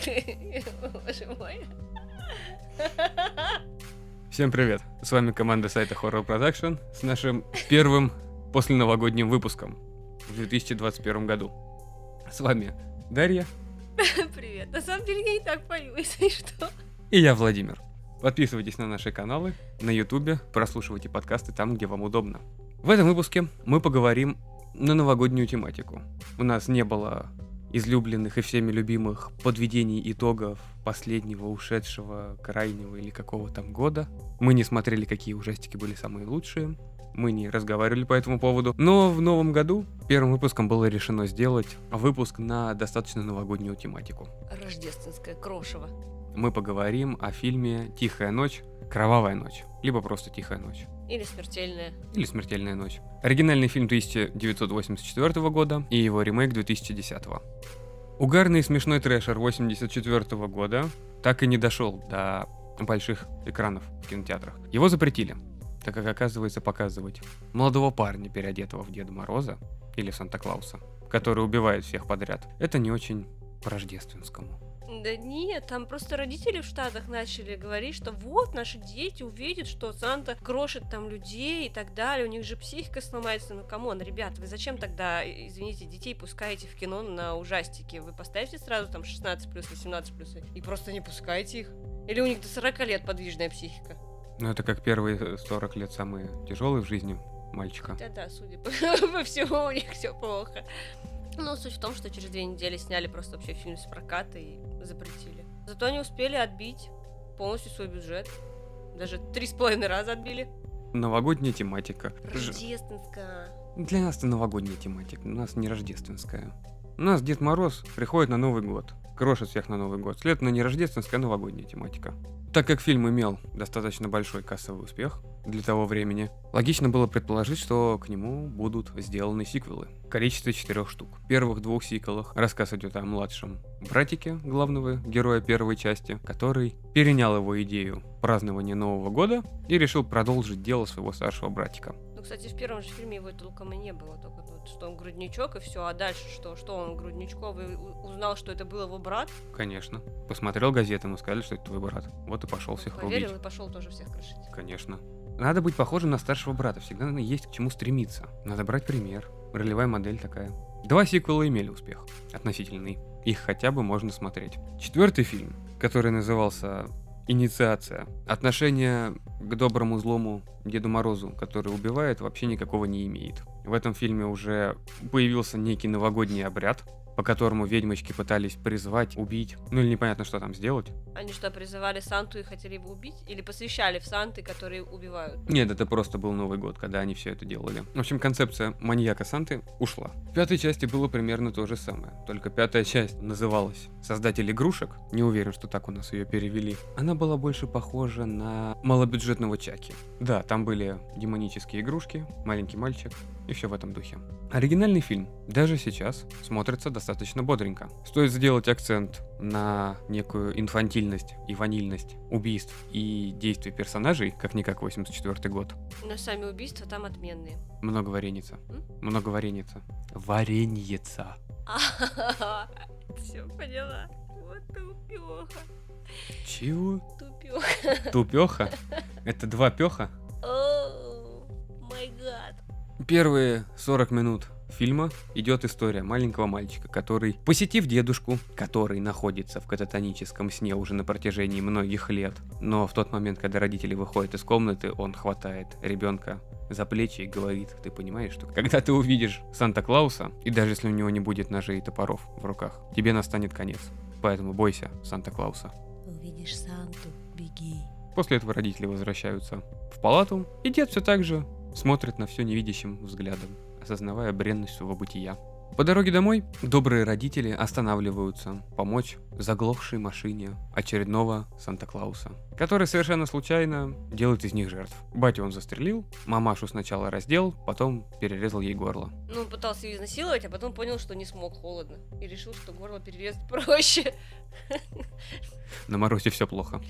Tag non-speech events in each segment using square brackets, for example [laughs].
Боже мой. Всем привет! С вами команда сайта Horror Production с нашим первым после новогодним выпуском в 2021 году. С вами Дарья Привет. На самом деле я и так пою, [laughs] если что. и я, Владимир. Подписывайтесь на наши каналы на Ютубе, прослушивайте подкасты там, где вам удобно. В этом выпуске мы поговорим на новогоднюю тематику. У нас не было излюбленных и всеми любимых подведений итогов последнего, ушедшего, крайнего или какого там года. Мы не смотрели, какие ужастики были самые лучшие. Мы не разговаривали по этому поводу. Но в новом году первым выпуском было решено сделать выпуск на достаточно новогоднюю тематику. Рождественское крошево. Мы поговорим о фильме «Тихая ночь», «Кровавая ночь», либо просто «Тихая ночь». Или смертельное. или «Смертельная ночь». Оригинальный фильм 1984 года и его ремейк 2010. Угарный и смешной трэшер 84 года так и не дошел до больших экранов в кинотеатрах. Его запретили, так как оказывается показывать молодого парня, переодетого в Деда Мороза или Санта-Клауса, который убивает всех подряд, это не очень по-рождественскому. Да нет, там просто родители в Штатах начали говорить, что вот наши дети увидят, что Санта крошит там людей и так далее, у них же психика сломается. Ну, come on, ребят, вы зачем тогда, извините, детей пускаете в кино на ужастики? Вы поставьте сразу там 16 плюс, 18 плюс и просто не пускайте их. Или у них до 40 лет подвижная психика. Ну, это как первые 40 лет самые тяжелые в жизни мальчика. Да-да, судя по, [laughs] по всему, у них все плохо. Ну, суть в том, что через две недели сняли просто вообще фильм с проката и запретили. Зато они успели отбить полностью свой бюджет. Даже три с половиной раза отбили. Новогодняя тематика. Рождественская. Для нас это новогодняя тематика, у нас не рождественская. У нас Дед Мороз приходит на Новый год, крошит всех на Новый год. Следовательно, не рождественская, а новогодняя тематика. Так как фильм имел достаточно большой кассовый успех для того времени, логично было предположить, что к нему будут сделаны сиквелы в количестве четырех штук. В первых двух сиквелах рассказ идет о младшем братике главного героя первой части, который перенял его идею празднования Нового года и решил продолжить дело своего старшего братика. Ну, кстати, в первом же фильме его толком и не было, только вот, что он грудничок и все, а дальше что? Что он грудничков и у- узнал, что это был его брат, Конечно. Посмотрел газеты, ему сказали, что это твой брат. Вот и пошел всех поверил рубить. и пошел тоже всех крошить. Конечно. Надо быть похожим на старшего брата. Всегда надо есть к чему стремиться. Надо брать пример. Ролевая модель такая. Два сиквела имели успех. Относительный. Их хотя бы можно смотреть. Четвертый фильм, который назывался Инициация. Отношение к доброму злому Деду Морозу, который убивает, вообще никакого не имеет. В этом фильме уже появился некий новогодний обряд, по которому ведьмочки пытались призвать, убить, ну или непонятно, что там сделать. Они что, призывали Санту и хотели его убить? Или посвящали в Санты, которые убивают? Нет, это просто был Новый год, когда они все это делали. В общем, концепция маньяка Санты ушла. В пятой части было примерно то же самое. Только пятая часть называлась «Создатель игрушек». Не уверен, что так у нас ее перевели. Она была больше похожа на малобюджетного Чаки. Да, там были демонические игрушки, маленький мальчик и все в этом духе. Оригинальный фильм даже сейчас смотрится достаточно бодренько. Стоит сделать акцент на некую инфантильность и ванильность убийств и действий персонажей, как-никак 84 год. Но сами убийства там отменные. Много вареница. М? Много вареница. Вареньица. [laughs] Все поняла. Вот тупеха. Чего? Тупеха. Тупеха? [laughs] Это два пеха? Первые 40 минут фильма идет история маленького мальчика, который, посетив дедушку, который находится в кататоническом сне уже на протяжении многих лет, но в тот момент, когда родители выходят из комнаты, он хватает ребенка за плечи и говорит, ты понимаешь, что когда ты увидишь Санта-Клауса, и даже если у него не будет ножей и топоров в руках, тебе настанет конец. Поэтому бойся Санта-Клауса. Увидишь Санту, беги. После этого родители возвращаются в палату, и дед все так же смотрит на все невидящим взглядом, осознавая бренность своего бытия. По дороге домой добрые родители останавливаются помочь заглохшей машине очередного Санта-Клауса, который совершенно случайно делает из них жертв. Батю он застрелил, мамашу сначала раздел, потом перерезал ей горло. Ну, он пытался ее изнасиловать, а потом понял, что не смог холодно. И решил, что горло перерезать проще. На морозе все плохо.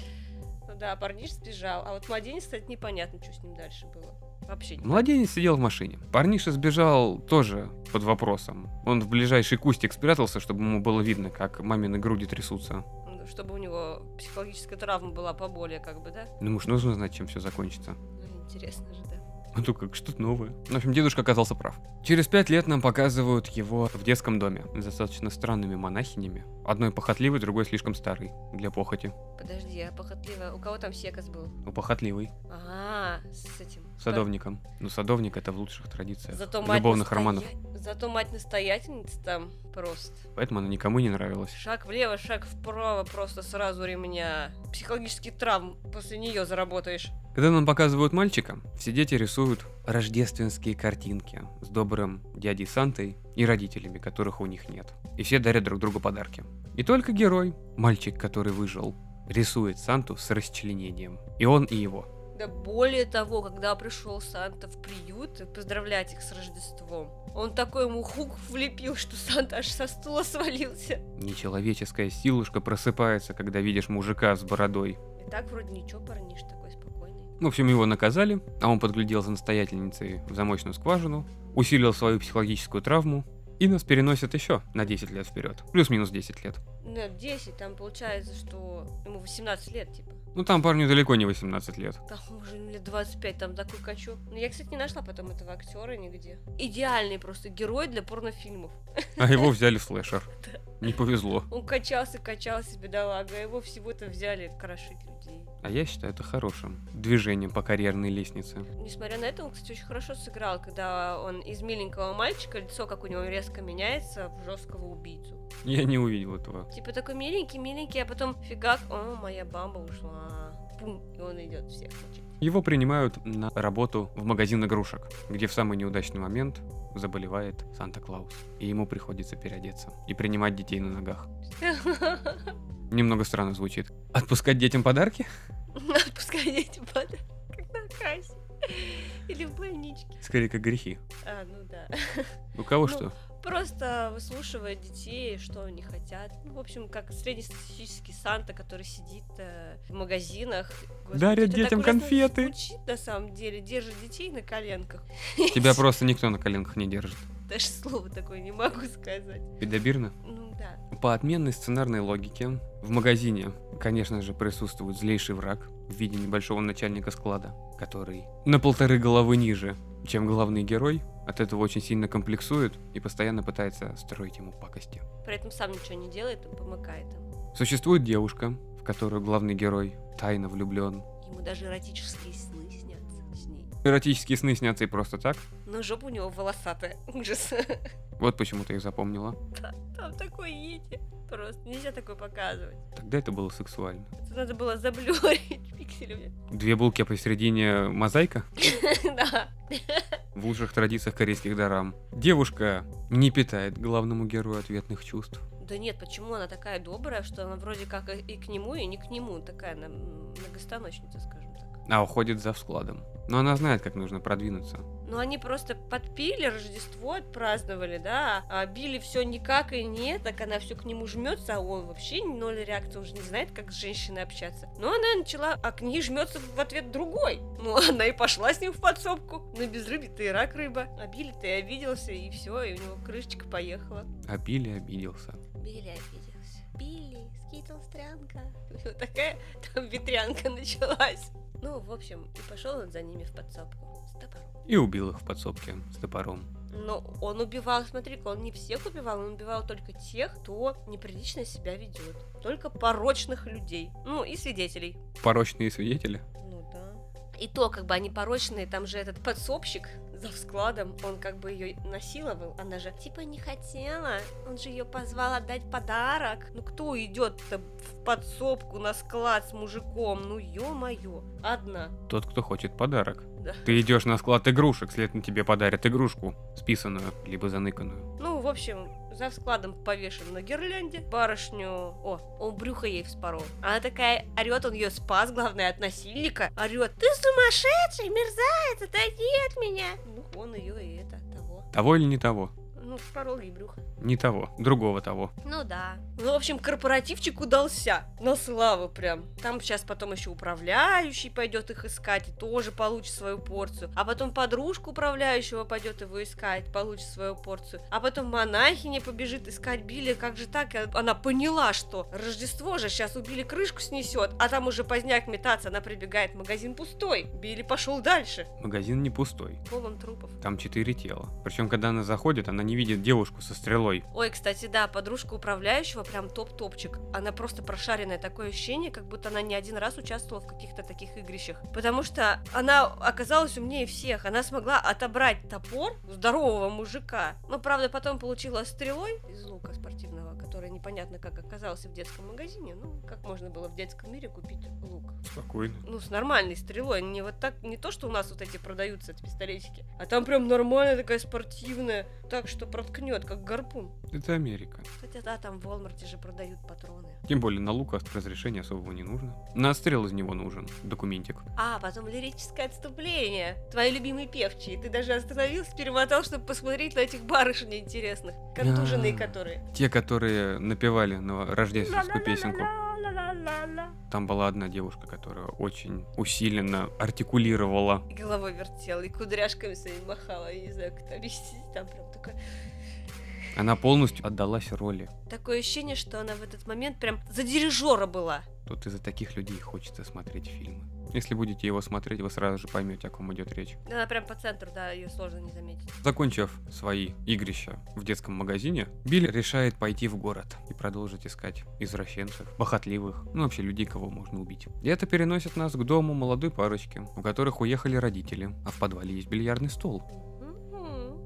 Ну да, парниш сбежал. А вот младенец, кстати, непонятно, что с ним дальше было. Вообще не Младенец сидел в машине. Парниша сбежал тоже под вопросом. Он в ближайший кустик спрятался, чтобы ему было видно, как мамины груди трясутся. понятно. Чтобы у него психологическая травма была поболее, как бы, да? Ну, уж нужно знать, чем все закончится. Ну, интересно же, да. А то как что-то новое. В общем, дедушка оказался прав. Через пять лет нам показывают его в детском доме с достаточно странными монахинями. Одной похотливой, другой слишком старой для похоти. Подожди, а похотливо. У кого там секас был? У похотливой, Ага, с этим. садовником. Ну, садовник это в лучших традициях. Зато мать любовных настоя- романов. Зато мать настоятельница там просто. Поэтому она никому не нравилась. Шаг влево, шаг вправо, просто сразу ремня. Психологический травм после нее заработаешь. Когда нам показывают мальчика, все дети рисуют рождественские картинки с добрым дядей Сантой и родителями, которых у них нет. И все дарят друг другу подарки. И только герой, мальчик, который выжил, рисует Санту с расчленением. И он, и его. Да более того, когда пришел Санта в приют поздравлять их с Рождеством, он такой ему хук влепил, что Санта аж со стула свалился. Нечеловеческая силушка просыпается, когда видишь мужика с бородой. И так вроде ничего, парниш спокойный. В общем, его наказали, а он подглядел за настоятельницей в замочную скважину, усилил свою психологическую травму, и нас переносят еще на 10 лет вперед. Плюс-минус 10 лет. Ну, 10, там получается, что ему 18 лет, типа. Ну там парню далеко не 18 лет. Там уже лет 25, там такой качок. Но я, кстати, не нашла потом этого актера нигде. Идеальный просто герой для порнофильмов. А его [laughs] взяли в слэшер. Не повезло. Он качался, качался, бедолага, а его всего-то взяли крошить людей. А я считаю это хорошим движением по карьерной лестнице. Несмотря на это, он, кстати, очень хорошо сыграл, когда он из миленького мальчика, лицо как у него резко меняется в жесткого убийцу. Я не увидел этого. Типа такой миленький, миленький, а потом фигак, о, моя бамба ушла. Пум, и он идет всех мочить. Его принимают на работу в магазин игрушек, где в самый неудачный момент заболевает Санта-Клаус. И ему приходится переодеться и принимать детей на ногах. [laughs] Немного странно звучит. Отпускать детям подарки? Отпускай дети под как на кассе. Или в больничке. Скорее, как грехи. А, ну да. У кого Ну, что? Просто выслушивает детей, что они хотят. Ну, в общем, как среднестатистический Санта, который сидит э, в магазинах. Дарит это так детям конфеты. Звучит, на самом деле, держит детей на коленках. Тебя [laughs] просто никто на коленках не держит. Даже слово такое не могу сказать. Педобирно? Ну да. По отменной сценарной логике, в магазине, конечно же, присутствует злейший враг в виде небольшого начальника склада, который на полторы головы ниже, чем главный герой, от этого очень сильно комплексует и постоянно пытается строить ему пакости. При этом сам ничего не делает, он помыкает им. Существует девушка, в которую главный герой тайно влюблен. Ему даже эротические сны. Эротические сны снятся и просто так. Но жопа у него волосатая. [laughs] Ужас. Вот почему ты их запомнила. Там такой едет. Просто нельзя такое показывать. Тогда это было сексуально. Это надо было заблюрить [laughs] пикселями. Две булки, посередине мозаика. [laughs] Да. В лучших традициях корейских дорам. Девушка не питает главному герою ответных чувств. Да нет, почему она такая добрая, что она вроде как и к нему, и не к нему. Такая она многостаночница, скажем. А уходит за складом. Но она знает, как нужно продвинуться. Ну, они просто подпили, Рождество отпраздновали, да, а били все никак и нет, так она все к нему жмется, а он вообще ноль реакции, он же не знает, как с женщиной общаться. Но она начала, а к ней жмется в ответ другой. Ну, [laughs] она и пошла с ним в подсобку. Ну, без рыбы-то и рак рыба. А Билли-то и обиделся, и все, и у него крышечка поехала. А Билли обиделся. Билли обиделся. Билли, скитл стрянка. [laughs] Вот такая там ветрянка началась. Ну, в общем, и пошел он за ними в подсобку с топором. И убил их в подсобке с топором. Но он убивал, смотри-ка, он не всех убивал, он убивал только тех, кто неприлично себя ведет. Только порочных людей. Ну, и свидетелей. Порочные свидетели. Ну да. И то, как бы они порочные, там же этот подсобщик за складом, он как бы ее насиловал, она же типа не хотела, он же ее позвал отдать подарок. Ну кто идет-то в подсобку на склад с мужиком? Ну ё-моё, одна. Тот, кто хочет подарок. Да. Ты идешь на склад игрушек, следовательно, тебе подарят игрушку, списанную, либо заныканную. Ну, в общем, за складом повешен на гирлянде. Барышню... О, он брюхо ей вспорол. Она такая орет, он ее спас, главное, от насильника. Орет, ты сумасшедший, мерзавец, отойди от меня. Ну, он ее и это, того. Того или не того? Ну, спорол ей брюхо. Не того, другого того. Ну да. Ну, в общем, корпоративчик удался. На славу прям. Там сейчас потом еще управляющий пойдет их искать и тоже получит свою порцию. А потом подружка управляющего пойдет его искать, получит свою порцию. А потом монахиня побежит искать Билли. Как же так? И Она поняла, что Рождество же сейчас убили крышку снесет, а там уже поздняк метаться. Она прибегает, магазин пустой. Билли пошел дальше. Магазин не пустой. Полон трупов. Там четыре тела. Причем, когда она заходит, она не видит девушку со стрелой. Ой, кстати, да, подружка управляющего прям топ-топчик. Она просто прошаренная, такое ощущение, как будто она не один раз участвовала в каких-то таких игрищах. Потому что она оказалась умнее всех. Она смогла отобрать топор здорового мужика. Но, правда, потом получила стрелой из лука спортивного, который непонятно как оказался в детском магазине. Ну, как можно было в детском мире купить лук? Спокойно. Ну, с нормальной стрелой. Не вот так, не то, что у нас вот эти продаются, эти пистолетики. А там прям нормальная такая спортивная, так что проткнет, как гарпун. Это Америка. Кстати, да, там в Walmart же продают патроны. Тем более на лук разрешения особого не нужно. На отстрел из него нужен документик. А, потом лирическое отступление. Твои любимые певчие. Ты даже остановился, перемотал, чтобы посмотреть на этих барышень интересных. Контуженные которые. Те, которые напевали на рождественскую песенку. Ла-ла-ла-ла-ла-ла-ла. Там была одна девушка, которая очень усиленно артикулировала. И головой вертела, и кудряшками своими махала. Я не знаю, как это объяснить. Там прям такое... Она полностью отдалась роли. Такое ощущение, что она в этот момент прям за дирижера была. Тут из-за таких людей хочется смотреть фильмы. Если будете его смотреть, вы сразу же поймете, о ком идет речь. Она прям по центру, да, ее сложно не заметить. Закончив свои игрища в детском магазине, Билли решает пойти в город и продолжить искать извращенцев, похотливых, ну вообще людей, кого можно убить. И это переносит нас к дому молодой парочки, у которых уехали родители, а в подвале есть бильярдный стол.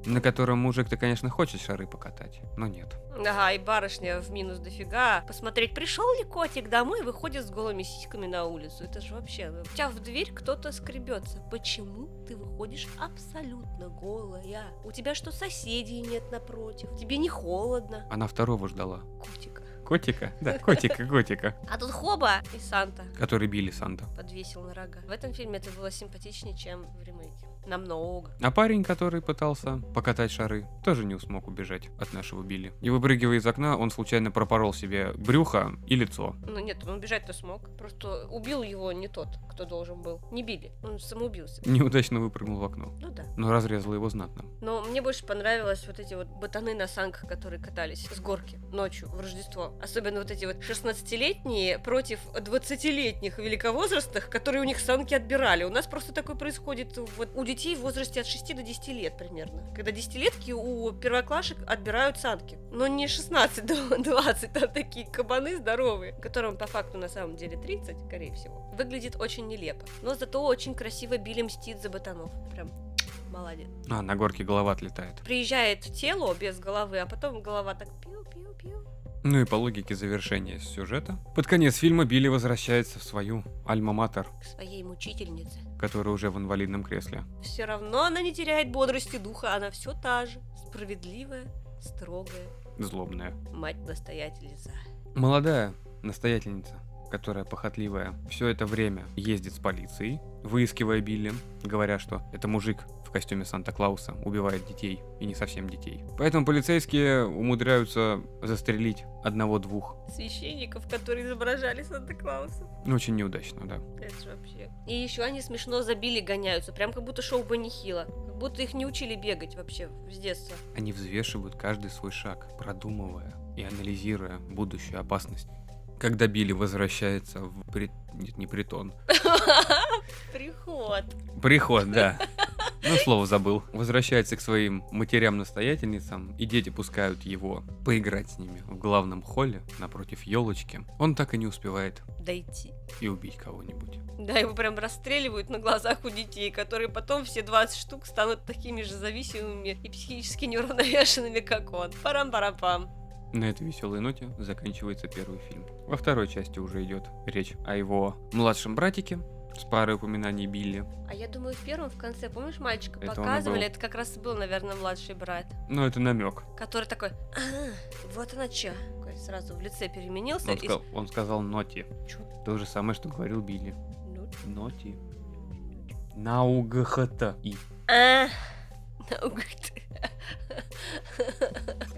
На котором мужик-то, конечно, хочет шары покатать, но нет. Ага, и барышня в минус дофига. Посмотреть, пришел ли котик домой, выходит с голыми сиськами на улицу. Это же вообще... У тебя в дверь кто-то скребется. Почему ты выходишь абсолютно голая? У тебя что, соседей нет напротив? Тебе не холодно? Она второго ждала. Котика. Котика? Да, [laughs] котика, котика. А тут хоба и Санта Который Билли Санта. подвесил на рога. В этом фильме это было симпатичнее, чем в ремейке. Намного. А парень, который пытался покатать шары, тоже не смог убежать от нашего Билли. И выпрыгивая из окна, он случайно пропорол себе брюхо и лицо. Ну нет, он бежать-то смог. Просто убил его не тот, кто должен был. Не били. Он самоубился. Неудачно выпрыгнул в окно. Ну да. Но разрезал его знатно. Но мне больше понравилось вот эти вот ботаны на санках, которые катались с горки ночью в Рождество. Особенно вот эти вот 16-летние против 20-летних великовозрастных, которые у них санки отбирали. У нас просто такое происходит вот у детей в возрасте от 6 до 10 лет примерно. Когда десятилетки у первоклашек отбирают санки. Но не 16 до 20, там такие кабаны здоровые, которым по факту на самом деле 30, скорее всего. Выглядит очень нелепо. Но зато очень красиво Билли мстит за ботанов. Прям молодец А, на горке голова отлетает. приезжает тело без головы, а потом голова так пиу-пиу-пиу. Ну и по логике завершения сюжета, под конец фильма Билли возвращается в свою альма-матер, К своей мучительнице. которая уже в инвалидном кресле. Все равно она не теряет бодрости духа, она все та же. Справедливая, строгая, Злобная. мать-настоятельница. Молодая настоятельница, которая похотливая, все это время ездит с полицией, выискивая Билли, говоря, что это мужик костюме Санта-Клауса убивает детей, и не совсем детей. Поэтому полицейские умудряются застрелить одного-двух. Священников, которые изображали Санта-Клауса. Ну, очень неудачно, да. Это же вообще. И еще они смешно забили гоняются, прям как будто шоу Банихила. Как будто их не учили бегать вообще с детства. Они взвешивают каждый свой шаг, продумывая и анализируя будущую опасность. Когда Билли возвращается в при... Нет, не притон. [laughs] Приход. Приход, да. Ну, слово забыл. Возвращается к своим матерям-настоятельницам, и дети пускают его поиграть с ними в главном холле напротив елочки. Он так и не успевает Дойти. и убить кого-нибудь. Да, его прям расстреливают на глазах у детей, которые потом все 20 штук станут такими же зависимыми и психически неуравновешенными, как он. Парам-парам-пам. На этой веселой ноте заканчивается первый фильм. Во второй части уже идет речь о его младшем братике с парой упоминаний Билли. А я думаю, в первом, в конце, помнишь, мальчика Это показывали? был. Это как раз был, наверное, младший брат. Но это намек. Который такой, а, вот она. Такой Сразу в лице переменился. Он, и- сказал, он сказал ноти. Чё? То же самое, что говорил Билли. Ну, Ноти. Наугхт. И а, наугад. [laughs]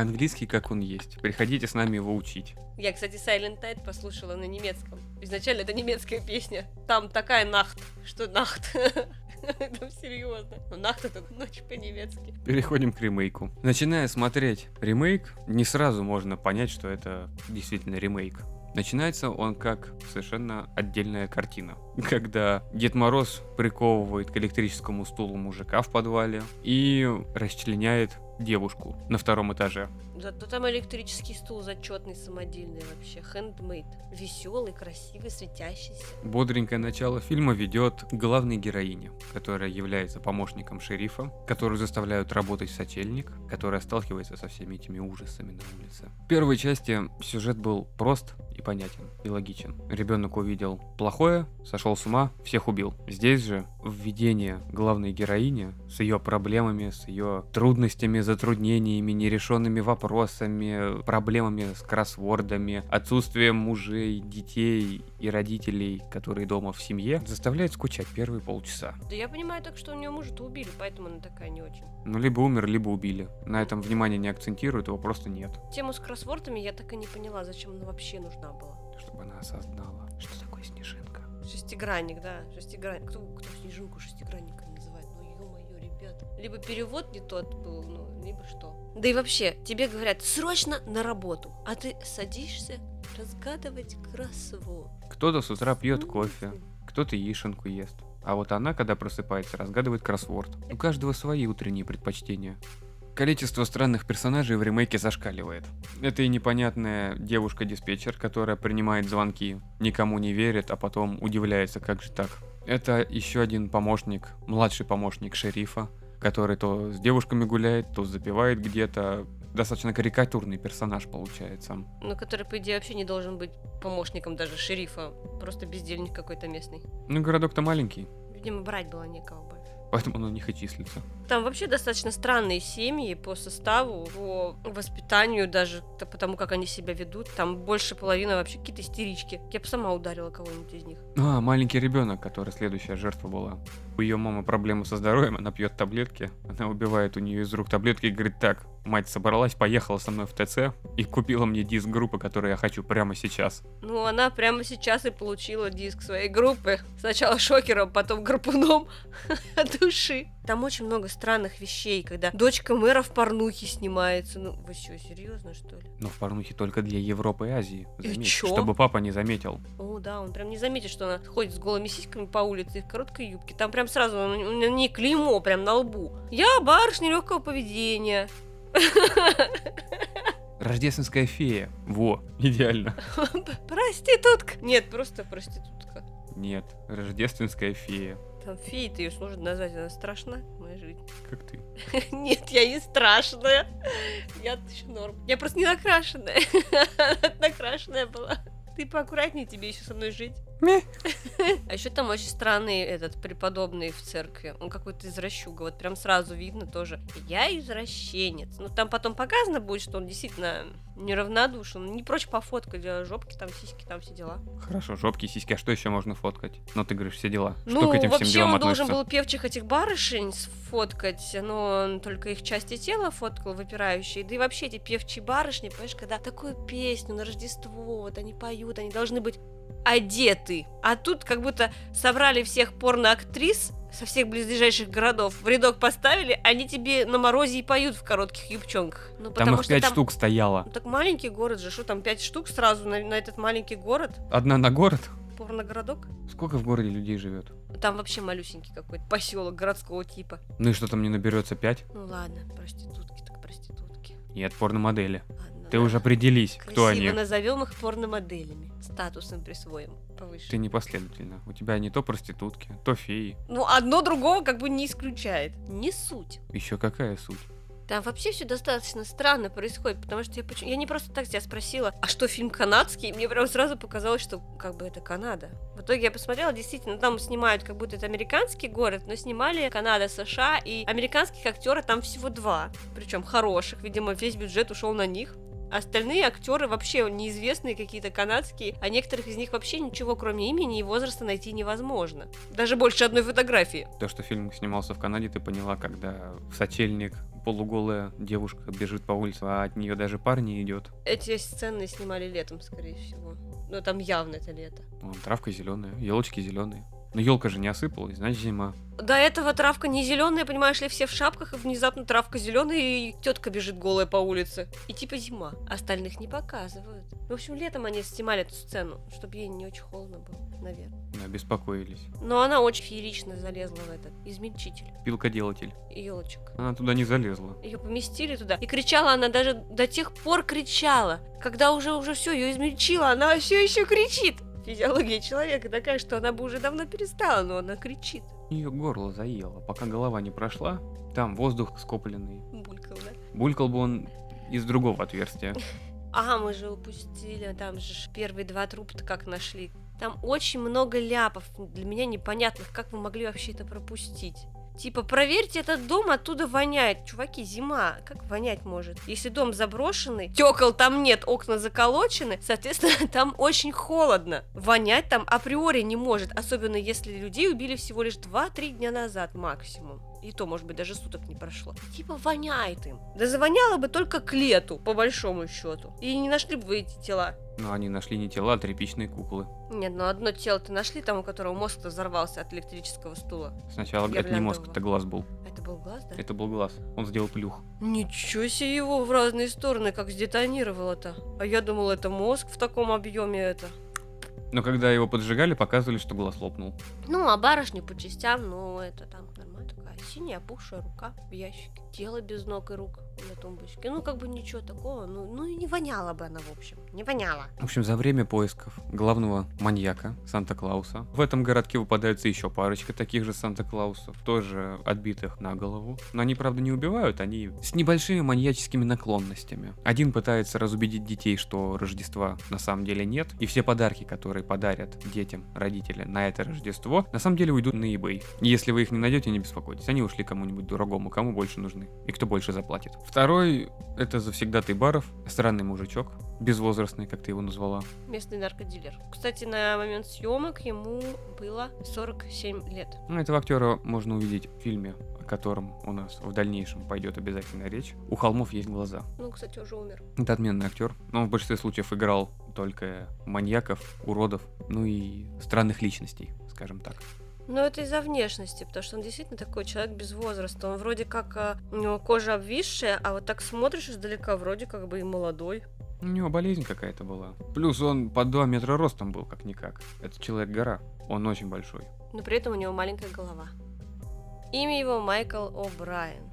Английский как он есть. Приходите с нами его учить. Я, кстати, Silent Night послушала на немецком. Изначально это немецкая песня. Там такая нахт, что нахт. [laughs] Это серьезно. Ну, нахт это ночь по-немецки. Переходим к ремейку. Начиная смотреть ремейк, не сразу можно понять, что это действительно ремейк. Начинается он как совершенно отдельная картина, когда Дед Мороз приковывает к электрическому стулу мужика в подвале и расчленяет девушку на втором этаже. Зато там электрический стул зачетный, самодельный вообще, хендмейд. Веселый, красивый, светящийся. Бодренькое начало фильма ведет к главной героине, которая является помощником шерифа, которую заставляют работать в сочельник, которая сталкивается со всеми этими ужасами на улице. В первой части сюжет был прост и понятен, и логичен. Ребенок увидел плохое, сошел с ума, всех убил. Здесь же введение главной героини с ее проблемами, с ее трудностями, затруднениями, нерешенными вопросами, проблемами с кроссвордами, отсутствием мужей, детей и родителей, которые дома в семье, заставляет скучать первые полчаса. Да я понимаю так, что у нее мужа-то убили, поэтому она такая не очень. Ну, либо умер, либо убили. На этом внимание не акцентируют, его просто нет. Тему с кроссвордами я так и не поняла, зачем она вообще нужна была. Чтобы она осознала, что такое снежинка. Шестигранник, да, шестигранник. Кто, кто снежинку шестигранником Либо перевод не тот был, ну, либо что. Да и вообще, тебе говорят, срочно на работу, а ты садишься разгадывать кроссворд. Кто-то с утра пьет кофе, кто-то яишенку ест. А вот она, когда просыпается, разгадывает кроссворд. У каждого свои утренние предпочтения. Количество странных персонажей в ремейке зашкаливает. Это и непонятная девушка-диспетчер, которая принимает звонки, никому не верит, а потом удивляется, как же так. Это еще один помощник, младший помощник шерифа, который то с девушками гуляет, то запивает где-то. Достаточно карикатурный персонаж получается. Ну, который, по идее, вообще не должен быть помощником даже шерифа. Просто бездельник какой-то местный. Ну, городок-то маленький, Видимо, брать было некого больше. поэтому он у них и числится. Там вообще достаточно странные семьи по составу, по воспитанию даже, т- потому как они себя ведут. Там больше половины вообще какие-то истерички. Я бы сама ударила кого-нибудь из них. А, маленький ребенок, который следующая жертва была. У ее мамы проблемы со здоровьем, она пьет таблетки, она убивает у нее из рук таблетки и говорит, так, мать собралась, поехала со мной в ТЦ и купила мне диск группы, который я хочу прямо сейчас. Ну, она прямо сейчас и получила диск своей группы. Сначала шокером, потом гарпуном [laughs] от души. Там очень много странных вещей, когда дочка мэра в порнухе снимается. Ну, вы что, серьезно, что ли? Но в порнухе только для Европы и Азии. И Заметь, чё? чтобы папа не заметил. О, да, он прям не заметит, что она ходит с голыми сиськами по улице и в короткой юбке. Там прям сразу у нее клеймо прям на лбу. Я барышня легкого поведения. Рождественская фея. Во, [laughs] идеально. [laughs] Проститутка. Нет, просто проститутка. Нет, рождественская фея. Там феей-то ее сложно назвать, она страшна, моя жизнь. [laughs] Как ты. Нет, я не страшная. Я еще норм. Я просто не накрашенная. [laughs] Накрашенная была. Ты поаккуратнее, тебе еще со мной жить. [laughs] А еще там очень странный этот преподобный в церкви. Он какой-то извращуга. Вот прям сразу видно тоже. Я извращенец. Ну там потом показано будет, что он действительно неравнодушен. Не прочь пофоткать а жопки, там сиськи, там все дела. Хорошо, жопки, сиськи, а что еще можно фоткать? Ну, ты говоришь, все дела. Ну, что к этим всем вообще делам он должен относится? был певчих этих барышень сфоткать, но он только их части тела фоткал выпирающие. Да и вообще эти певчие барышни, понимаешь, когда такую песню на Рождество, вот они поют, они должны быть одеты. А тут как будто собрали всех порноактрис со всех близлежащих городов, в рядок поставили, они тебе на морозе и поют в коротких юбчонках. Ну, Там их пять там... штук стояло. Ну, так маленький город же, что там, пять штук сразу на, на этот маленький город? Одна на город? Порногородок? Сколько в городе людей живет? Там вообще малюсенький какой-то поселок городского типа. Ну и что там не наберется пять? Ну ладно, проститутки так проститутки. Нет, порномодели. Ладно, Ты да. уже определись, кто они. Красиво назовем их порномоделями. Статусом присвоим повыше. Ты непоследовательно. У тебя не то проститутки, то феи. Ну, одно другого как бы не исключает. Не суть. Еще какая суть? Там вообще все достаточно странно происходит, потому что я, поч- я не просто так тебя спросила, а что фильм канадский? И Мне прям сразу показалось, что как бы это Канада. В итоге я посмотрела, действительно, там снимают как будто это американский город, но снимали Канада, США, и американских актеров там всего два. Причем хороших, видимо, весь бюджет ушел на них. Остальные актеры вообще неизвестные какие-то канадские, а некоторых из них вообще ничего, кроме имени и возраста, найти невозможно. Даже больше одной фотографии. То, что фильм снимался в Канаде, ты поняла, когда в сочельник полуголая девушка бежит по улице, а от нее даже парень не идет. Эти сцены снимали летом, скорее всего. Ну, там явно это лето. Вон, травка зеленая, елочки зеленые. Но елка же не осыпалась, значит зима. До этого травка не зеленая, понимаешь ли, все в шапках, и внезапно травка зеленая, и тетка бежит голая по улице. И типа зима. Остальных не показывают. В общем, летом они снимали эту сцену, чтобы ей не очень холодно было, наверное. Да, беспокоились. Но она очень феерично залезла в этот измельчитель Пилкоделатель. елочек. Она туда не залезла. Ее поместили туда. И кричала она даже до тех пор кричала. Когда уже уже все ее измельчила, она все еще кричит. Физиология человека такая, что она бы уже давно перестала, но она кричит. Ее горло заело. Пока голова не прошла, там воздух скопленный. Булькал, да? Булькал бы он из другого отверстия. [laughs] А, мы же упустили, там же первые два трупа-то как нашли. Там очень много ляпов, для меня непонятных, как вы могли вообще это пропустить. Типа, проверьте этот дом, оттуда воняет. Чуваки, зима, как вонять может? Если дом заброшенный, текол там нет, окна заколочены, соответственно, [laughs] там очень холодно. Вонять там априори не может, особенно если людей убили всего лишь 2-3 дня назад максимум. И то, может быть, даже суток не прошло. Типа воняет им. Да завоняло бы только к лету, по большому счету. И не нашли бы вы эти тела. Но они нашли не тела, а тряпичные куклы. Нет, ну одно тело-то нашли, там у которого мозг-то взорвался от электрического стула. Сначала это не мозг, это глаз был. Это был глаз, да? Это был глаз. Он сделал плюх. Ничего себе его в разные стороны как сдетонировало-то. А я думал, это мозг в таком объеме это. Но когда его поджигали, показывали, что глаз лопнул. Ну, а барышня по частям, ну, это там нормально. Синяя опухшая рука в ящике. Тело без ног и рук на тумбочке. Ну, как бы ничего такого. Ну, ну и не воняла бы она, в общем. Не воняла. В общем, за время поисков главного маньяка Санта-Клауса в этом городке выпадается еще парочка таких же Санта-Клаусов, тоже отбитых на голову. Но они, правда, не убивают, они с небольшими маньяческими наклонностями. Один пытается разубедить детей, что Рождества на самом деле нет, и все подарки, которые подарят детям родители на это Рождество, на самом деле уйдут на eBay. Если вы их не найдете, не беспокойтесь, они ушли кому-нибудь дорогому, кому больше нужны, и кто больше заплатит. Второй — это завсегдатый баров, странный мужичок, безвозрастный, как ты его назвала. Местный наркодилер. Кстати, на момент съемок ему было 47 лет. Ну, этого актера можно увидеть в фильме, о котором у нас в дальнейшем пойдет обязательно речь. У холмов есть глаза. Ну, кстати, уже умер. Это отменный актер. Но он в большинстве случаев играл только маньяков, уродов, ну и странных личностей, скажем так. Но это из-за внешности, потому что он действительно такой человек без возраста. Он вроде как а, у него кожа обвисшая, а вот так смотришь издалека, вроде как бы и молодой. У него болезнь какая-то была. Плюс он под 2 метра ростом был, как-никак. Это человек-гора. Он очень большой. Но при этом у него маленькая голова. Имя его Майкл О'Брайен.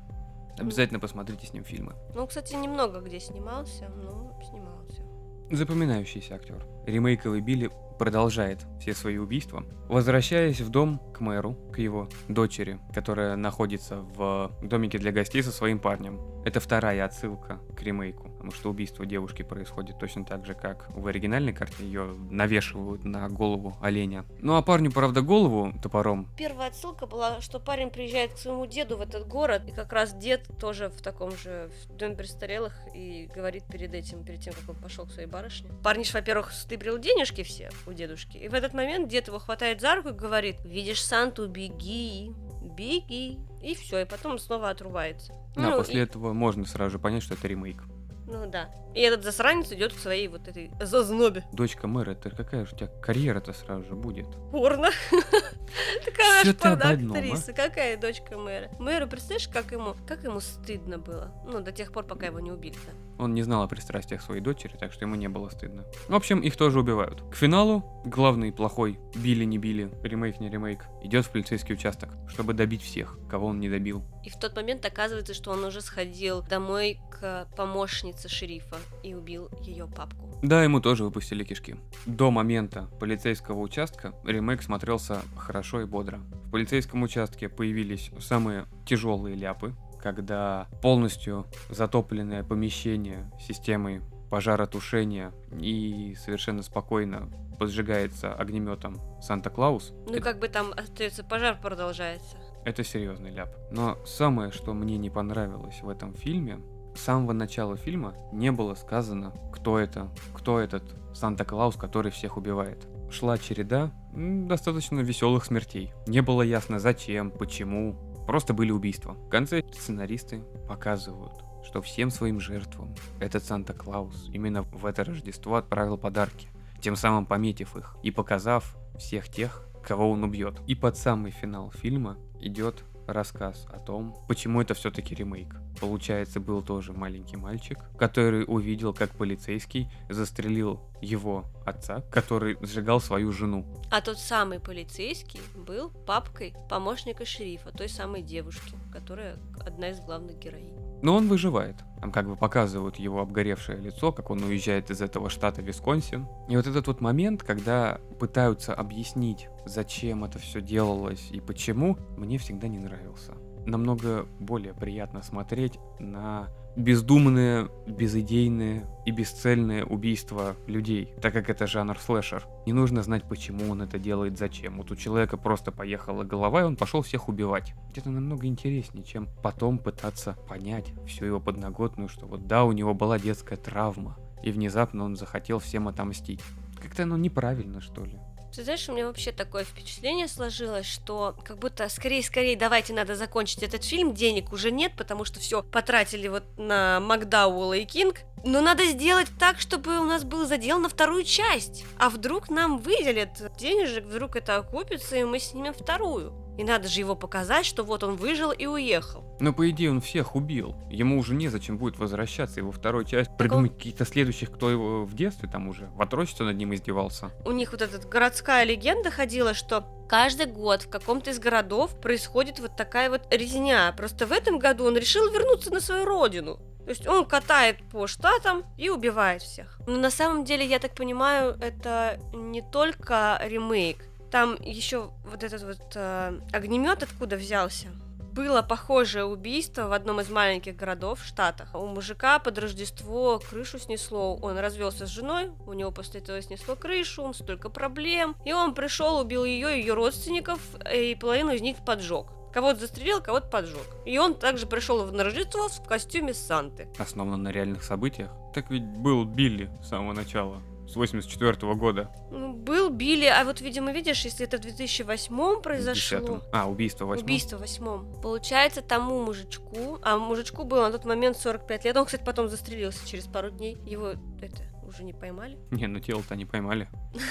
Обязательно посмотрите с ним фильмы. Ну, кстати, немного где снимался, но снимался. Запоминающийся актер. Ремейковый Билли продолжает все свои убийства, возвращаясь в дом к мэру, к его дочери, которая находится в домике для гостей со своим парнем. Это вторая отсылка к ремейку, потому что убийство девушки происходит точно так же, как в оригинальной карте. Ее навешивают на голову оленя. Ну а парню, правда, голову топором. Первая отсылка была, что парень приезжает к своему деду в этот город, и как раз дед тоже в таком же в доме престарелых и говорит перед этим, перед тем, как он пошел к своей барышне. Парень ж, во-первых, стыбрил денежки все у дедушки, и в этот момент дед его хватает за руку и говорит, видишь Санту, беги, беги, и все, и потом снова отрубается. Да, Ну, после и- этого можно сразу же понять, что это ремейк. Ну да. И этот засранец идет к своей вот этой зазнобе. Дочка мэра, это какая же у тебя карьера-то сразу же будет? Порно. [laughs] Такая одном, а? актриса. Какая дочка мэра? Мэру, представляешь, как ему, как ему стыдно было? Ну, до тех пор, пока его не убили, да. Он не знал о пристрастиях своей дочери, так что ему не было стыдно. В общем, их тоже убивают. К финалу главный плохой Билли не Билли, ремейк не ремейк, идет в полицейский участок, чтобы добить всех, кого он не добил. И в тот момент оказывается, что он уже сходил домой к помощнице шерифа и убил ее папку. Да, ему тоже выпустили кишки. До момента полицейского участка ремейк смотрелся хорошо и бодро. В полицейском участке появились самые тяжелые ляпы, когда полностью затопленное помещение системой пожаротушения и совершенно спокойно поджигается огнеметом Санта-Клаус. Ну, как бы там остается пожар продолжается. Это серьезный ляп. Но самое, что мне не понравилось в этом фильме, с самого начала фильма не было сказано, кто это, кто этот Санта-Клаус, который всех убивает. Шла череда достаточно веселых смертей. Не было ясно зачем, почему. Просто были убийства. В конце сценаристы показывают, что всем своим жертвам этот Санта-Клаус именно в это Рождество отправил подарки, тем самым пометив их и показав всех тех, кого он убьет. И под самый финал фильма идет рассказ о том, почему это все-таки ремейк. Получается, был тоже маленький мальчик, который увидел, как полицейский застрелил его отца, который сжигал свою жену. А тот самый полицейский был папкой помощника шерифа, той самой девушки, которая одна из главных героинь. Но он выживает. Там как бы показывают его обгоревшее лицо, как он уезжает из этого штата Висконсин. И вот этот вот момент, когда пытаются объяснить, зачем это все делалось и почему, мне всегда не нравился. Намного более приятно смотреть на бездумные, безидейные и бесцельные убийства людей, так как это жанр слэшер. Не нужно знать, почему он это делает, зачем. Вот у человека просто поехала голова, и он пошел всех убивать. Это намного интереснее, чем потом пытаться понять всю его подноготную, что вот да, у него была детская травма, и внезапно он захотел всем отомстить. Как-то оно неправильно, что ли. Ты знаешь, у меня вообще такое впечатление сложилось, что как будто скорее-скорее давайте надо закончить этот фильм, денег уже нет, потому что все потратили вот на Макдауэлла и Кинг, но надо сделать так, чтобы у нас был задел на вторую часть. А вдруг нам выделят денежек, вдруг это окупится, и мы снимем вторую. И надо же его показать, что вот он выжил и уехал. Но по идее он всех убил. Ему уже незачем будет возвращаться. Его второй часть придумать он... каких-то следующих, кто его в детстве там уже в отрочестве над ним издевался. У них вот эта городская легенда ходила, что каждый год в каком-то из городов происходит вот такая вот резня. Просто в этом году он решил вернуться на свою родину. То есть он катает по штатам и убивает всех. Но на самом деле, я так понимаю, это не только ремейк. Там еще вот этот вот э, огнемет откуда взялся. Было похожее убийство в одном из маленьких городов в Штатах. У мужика под Рождество крышу снесло. Он развелся с женой, у него после этого снесло крышу, столько проблем. И он пришел, убил ее, ее родственников, и половину из них поджег. Кого-то застрелил, кого-то поджег. И он также пришел в Рождество в костюме Санты. Основано на реальных событиях? Так ведь был Билли с самого начала с 84 -го года. Ну, был Билли, а вот, видимо, видишь, если это в 2008 произошло... 10 а, убийство в 8 Убийство в 8 Получается, тому мужичку, а мужичку было на тот момент 45 лет, он, кстати, потом застрелился через пару дней, его, это, уже не поймали. Не, ну тело-то не поймали. [laughs]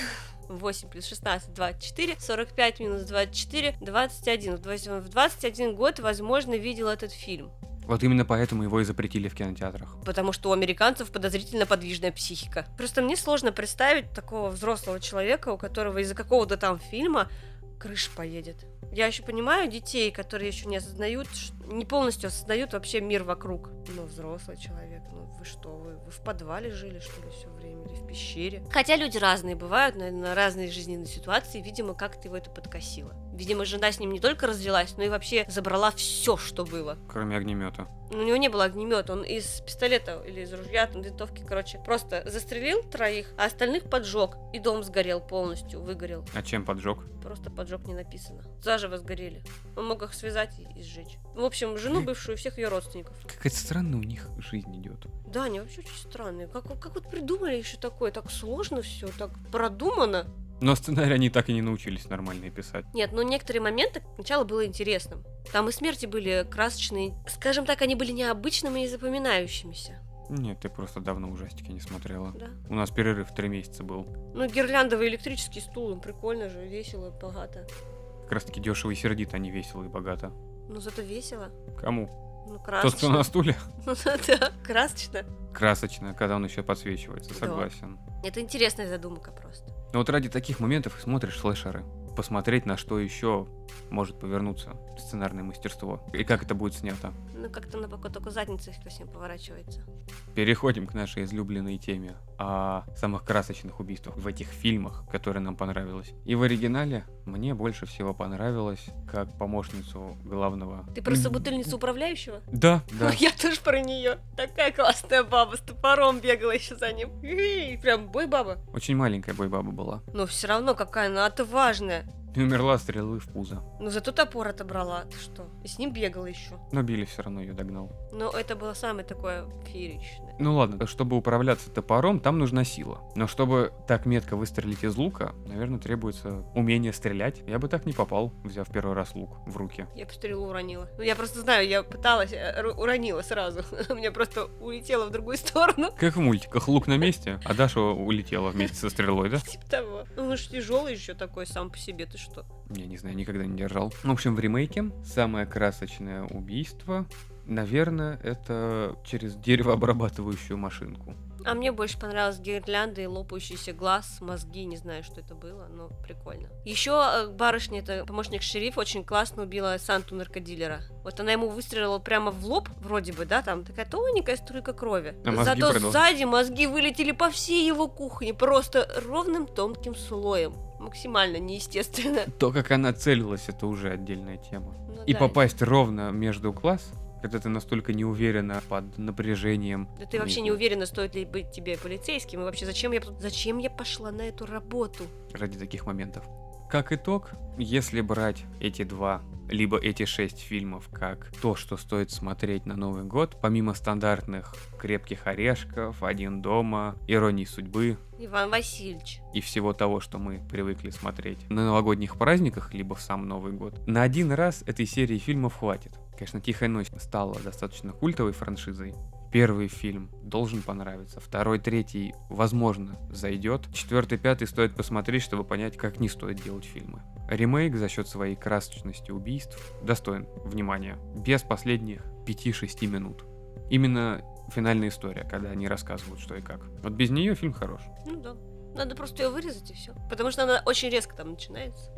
8 плюс 16, 24, 45 минус 24, 21. В 21 год, возможно, видел этот фильм. Вот именно поэтому его и запретили в кинотеатрах. Потому что у американцев подозрительно подвижная психика. Просто мне сложно представить такого взрослого человека, у которого из-за какого-то там фильма крыша поедет. Я еще понимаю детей, которые еще не осознают, не полностью осознают вообще мир вокруг. Но взрослый человек, ну что, вы, вы в подвале жили, что ли, все время, или в пещере? Хотя люди разные бывают, наверное, разные жизненные ситуации, видимо, как-то его это подкосило. Видимо, жена с ним не только развелась, но и вообще забрала все, что было. Кроме огнемета. У него не было огнемета, он из пистолета или из ружья, там, винтовки, короче, просто застрелил троих, а остальных поджег. И дом сгорел полностью, выгорел. А чем поджег? Просто поджег не написано. Заживо сгорели. Он мог их связать и сжечь. В общем, жену бывшую и всех ее родственников. Какая-то странная у них жизнь идет. Да, они вообще очень странные. Как, как вот придумали еще такое? Так сложно все, так продумано. Но сценарий они так и не научились нормально писать. Нет, но некоторые моменты сначала было интересным. Там и смерти были красочные. Скажем так, они были необычными и запоминающимися. Нет, ты просто давно ужастики не смотрела. Да. У нас перерыв три месяца был. Ну, гирляндовый электрический стул, прикольно же, весело, богато. Как раз таки дешево и сердито, а не весело и богато. Ну, зато весело. Кому? Ну, красочно. Тот, кто на стуле? [laughs] Ну, да, красочно. Красочно, когда он еще подсвечивается, согласен. Это интересная задумка просто. Но вот ради таких моментов и смотришь слэшеры. Посмотреть, на что еще может повернуться сценарное мастерство. И как это будет снято. Ну, как-то на пока только задница их всем поворачивается. Переходим к нашей излюбленной теме о самых красочных убийствах в этих фильмах, которые нам понравилось. И в оригинале мне больше всего понравилось как помощницу главного. Ты про собутыльницу управляющего? Да, [laughs] да. Я тоже про нее. Такая классная баба с топором бегала еще за ним. Прям бой баба. Очень маленькая бой баба была. Но все равно какая она отважная. И умерла стрелы в пузо. Но зато топор отобрала. Ты что? И с ним бегала еще. Но Билли все равно ее догнал. Но это было самое такое фееричное. Ну ладно, чтобы управляться топором, там нужна сила. Но чтобы так метко выстрелить из лука, наверное, требуется умение стрелять. Я бы так не попал, взяв первый раз лук в руки. Я бы стрелу уронила. Ну, я просто знаю, я пыталась, э, уронила сразу. [laughs] У меня просто улетела в другую сторону. Как в мультиках, лук на месте, а Даша улетела вместе со стрелой, да? [laughs] Типа того. Ну, он же тяжелый еще такой сам по себе, ты что? Я не знаю, никогда не держал. В общем, в ремейке самое красочное убийство, наверное, это через деревообрабатывающую машинку. А мне больше понравилась гирлянда и лопающийся глаз, мозги, не знаю, что это было, но прикольно. Еще барышня, это помощник шерифа, очень классно убила Санту наркодилера. Вот она ему выстрелила прямо в лоб, вроде бы, да, там такая тоненькая струйка крови. А мозги Зато сзади мозги вылетели по всей его кухне, просто ровным тонким слоем. Максимально неестественно. [laughs] То, как она целилась, это уже отдельная тема. Ну И да. попасть ровно между глаз, когда ты настолько не уверена под напряжением. Да ты вообще не уверена, стоит ли быть тебе полицейским, и вообще зачем я, зачем я пошла на эту работу? ради таких моментов. Как итог, если брать эти два, либо эти шесть фильмов как то, что стоит смотреть на Новый год, помимо стандартных «Крепких орешков», «Один дома», «Иронии судьбы», Иван Васильевич. и всего того, что мы привыкли смотреть на новогодних праздниках, либо в сам Новый год, на один раз этой серии фильмов хватит. Конечно, «Тихая ночь» стала достаточно культовой франшизой. Первый фильм должен понравиться, второй, третий, возможно, зайдет. Четвертый, пятый стоит посмотреть, чтобы понять, как не стоит делать фильмы. Ремейк за счет своей красочности убийств достоин внимания, без последних 5-6 минут. Именно финальная история, когда они рассказывают, что и как. Вот без нее фильм хорош. Ну да. Надо просто ее вырезать и все. Потому что она очень резко там начинается.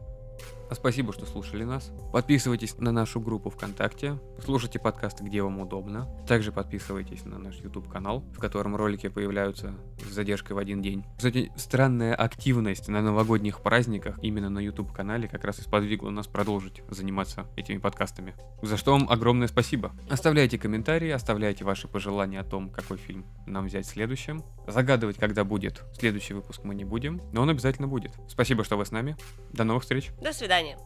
А спасибо, что слушали нас. Подписывайтесь на нашу группу ВКонтакте, слушайте подкасты, где вам удобно. Также подписывайтесь на наш YouTube-канал, в котором ролики появляются с задержкой в один день. Кстати, странная активность на новогодних праздниках именно на YouTube-канале как раз и сподвигла нас продолжить заниматься этими подкастами. За что вам огромное спасибо. Оставляйте комментарии, оставляйте ваши пожелания о том, какой фильм нам взять следующим. Загадывать, когда будет следующий выпуск мы не будем, но он обязательно будет. Спасибо, что вы с нами. До новых встреч. До свидания.